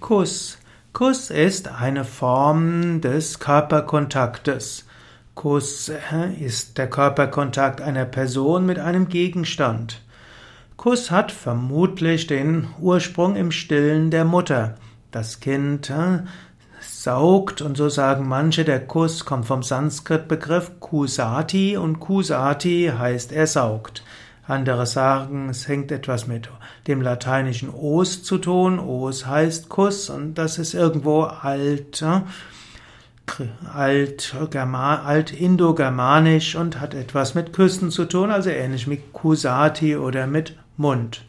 Kuss. Kuss ist eine Form des Körperkontaktes. Kuss ist der Körperkontakt einer Person mit einem Gegenstand. Kuss hat vermutlich den Ursprung im Stillen der Mutter. Das Kind saugt und so sagen manche, der Kuss kommt vom Sanskrit-Begriff Kusati und Kusati heißt er saugt. Andere sagen, es hängt etwas mit dem lateinischen Os zu tun. Os heißt Kuss und das ist irgendwo alt, alt, alt indogermanisch und hat etwas mit Küssen zu tun, also ähnlich mit Kusati oder mit Mund.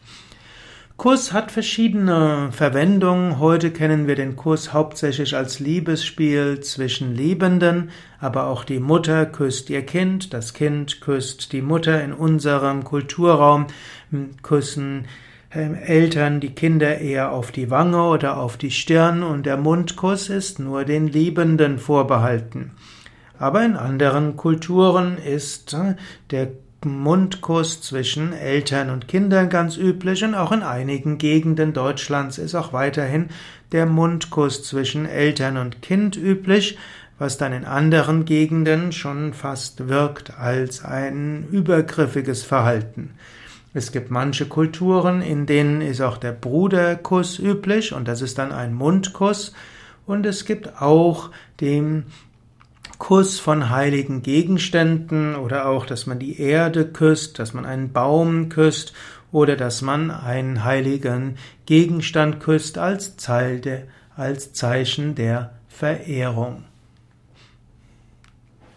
Kuss hat verschiedene Verwendungen. Heute kennen wir den Kuss hauptsächlich als Liebesspiel zwischen Liebenden, aber auch die Mutter küsst ihr Kind, das Kind küsst die Mutter in unserem Kulturraum, küssen ähm, Eltern die Kinder eher auf die Wange oder auf die Stirn und der Mundkuss ist nur den Liebenden vorbehalten. Aber in anderen Kulturen ist äh, der Mundkuss zwischen Eltern und Kindern ganz üblich und auch in einigen Gegenden Deutschlands ist auch weiterhin der Mundkuss zwischen Eltern und Kind üblich, was dann in anderen Gegenden schon fast wirkt als ein übergriffiges Verhalten. Es gibt manche Kulturen, in denen ist auch der Bruderkuss üblich und das ist dann ein Mundkuss und es gibt auch den Kuss von heiligen Gegenständen oder auch, dass man die Erde küsst, dass man einen Baum küsst oder dass man einen heiligen Gegenstand küsst als Zeichen der Verehrung.